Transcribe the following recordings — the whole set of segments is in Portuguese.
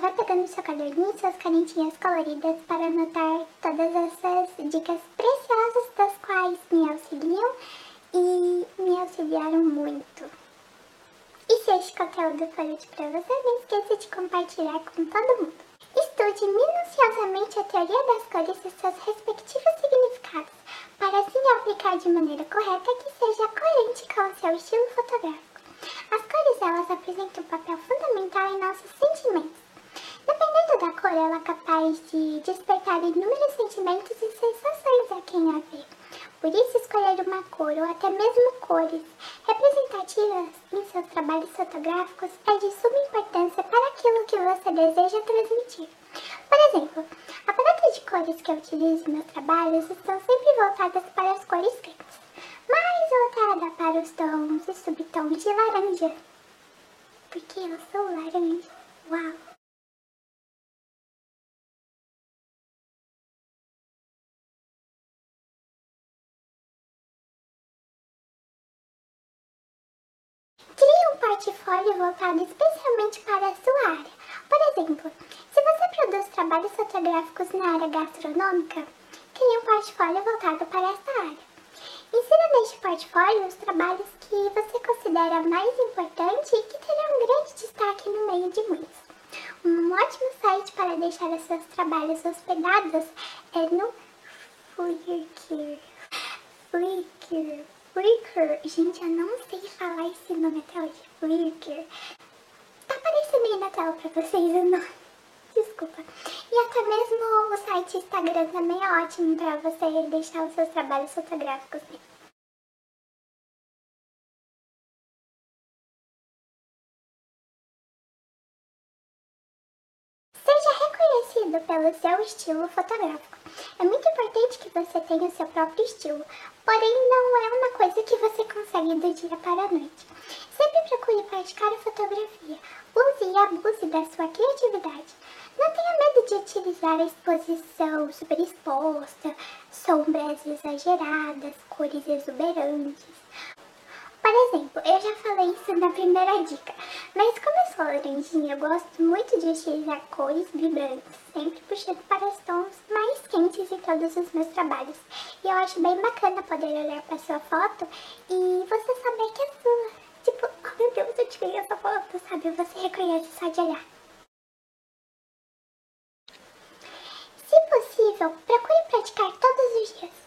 vai pegando seu caderninho e suas canetinhas coloridas para anotar todas essas dicas preciosas das quais me auxiliam e me auxiliaram muito. E se este conteúdo foi útil para você, não esqueça de compartilhar com todo mundo. Estude minuciosamente a teoria das cores e seus respectivos significados, para assim aplicar de maneira correta que seja coerente com o seu estilo fotográfico. As cores, elas apresentam um papel fundamental em nossos sentimentos. Da cor, ela é capaz de despertar inúmeros sentimentos e sensações a quem a vê. Por isso, escolher uma cor ou até mesmo cores representativas em seus trabalhos fotográficos é de suma importância para aquilo que você deseja transmitir. Por exemplo, a paleta de cores que eu utilizo em meus trabalhos estão sempre voltadas para as cores quentes, mais voltada para os tons e subtons de laranja. Porque eu sou laranja. Portfólio voltado especialmente para a sua área. Por exemplo, se você produz trabalhos fotográficos na área gastronômica, crie um portfólio voltado para essa área. Insira neste portfólio os trabalhos que você considera mais importantes e que terão um grande destaque no meio de muitos. Um ótimo site para deixar os seus trabalhos hospedados é no Flickr. Flickr. Flickr. Gente, eu não sei falar esse nome até hoje. Flickr. Tá aparecendo aí na tela pra vocês o nome. Desculpa. E até mesmo o site Instagram também é ótimo pra você deixar os seus trabalhos fotográficos pelo seu estilo fotográfico. É muito importante que você tenha o seu próprio estilo, porém não é uma coisa que você consegue do dia para a noite. Sempre procure praticar a fotografia, use e abuse da sua criatividade. Não tenha medo de utilizar a exposição super exposta, sombras exageradas, cores exuberantes. Por exemplo, eu já falei isso na primeira dica, mas como eu sou laranjinha, eu gosto muito de utilizar cores vibrantes, sempre puxando para os tons mais quentes em todos os meus trabalhos. E eu acho bem bacana poder olhar para sua foto e você saber que é sua. Tipo, oh meu Deus, eu tirei essa foto, sabe? Você reconhece só de olhar. Se possível, procure praticar todos os dias.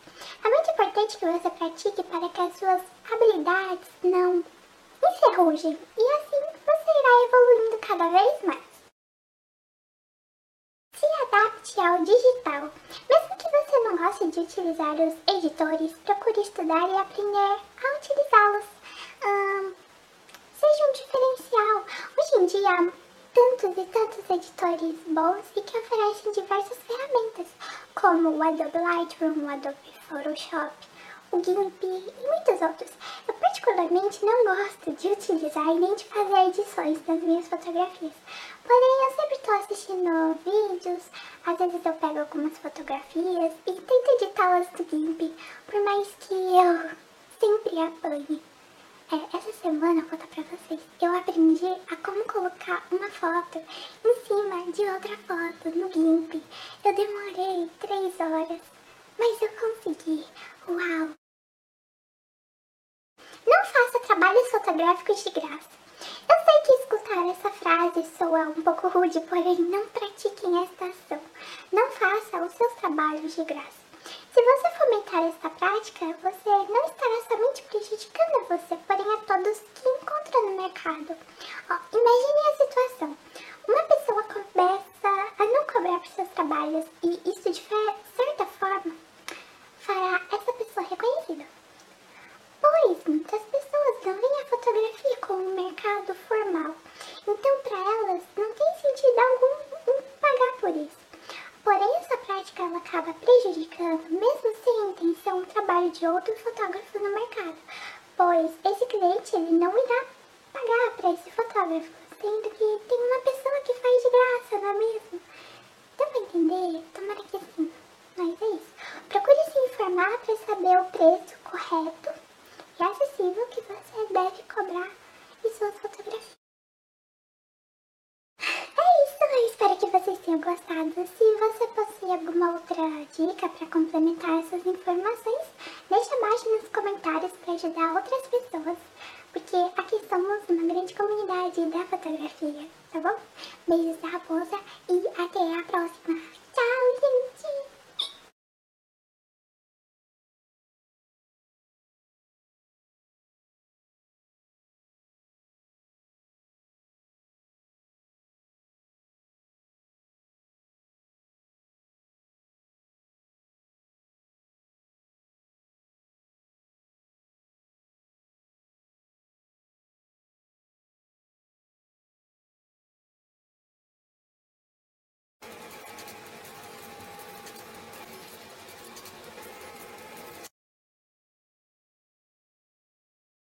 Importante que você pratique para que as suas habilidades não enferrujem e assim você irá evoluindo cada vez mais. Se adapte ao digital. Mesmo que você não goste de utilizar os editores, procure estudar e aprender a utilizá-los. Seja um diferencial. Hoje em dia tantos e tantos editores bons e que oferecem diversas ferramentas, como o Adobe Lightroom, o Adobe Photoshop, o GIMP e muitos outros. Eu particularmente não gosto de utilizar nem de fazer edições nas minhas fotografias. Porém, eu sempre estou assistindo vídeos, às vezes eu pego algumas fotografias e tento editá-las do GIMP, por mais que eu sempre apanhe. É, essa semana, vou contar pra vocês, eu aprendi a como colocar uma foto em de outra foto no GIMP. Eu demorei três horas mas eu consegui. Uau! Não faça trabalhos fotográficos de graça. Eu sei que escutar essa frase soa um pouco rude, porém não pratiquem esta ação. Não faça os seus trabalhos de graça. Se você fomentar esta prática, você não estará somente prejudicando a você, porém a todos que encontra no mercado. Ó, imagine a situação. Uma pessoa começa a não cobrar por seus trabalhos e isso de certa forma fará essa pessoa reconhecida. Pois muitas pessoas não veem a fotografia como um mercado formal, então para elas não tem sentido algum pagar por isso. Porém, essa ela acaba prejudicando, mesmo sem intenção, o trabalho de outro fotógrafo no mercado, pois esse cliente ele não irá pagar para esse fotógrafo, sendo que tem uma pessoa que faz de graça, não é mesmo? Dá pra entender? Tomara que sim. Mas é isso. Procure se informar para saber o preço correto e acessível que você deve cobrar e suas fotografias. É isso, espero que vocês tenham gostado. Se você alguma outra dica para complementar essas informações, deixa abaixo nos comentários para ajudar outras pessoas, porque aqui somos uma grande comunidade da fotografia, tá bom? Beijos da raposa e até a próxima. Tchau, gente!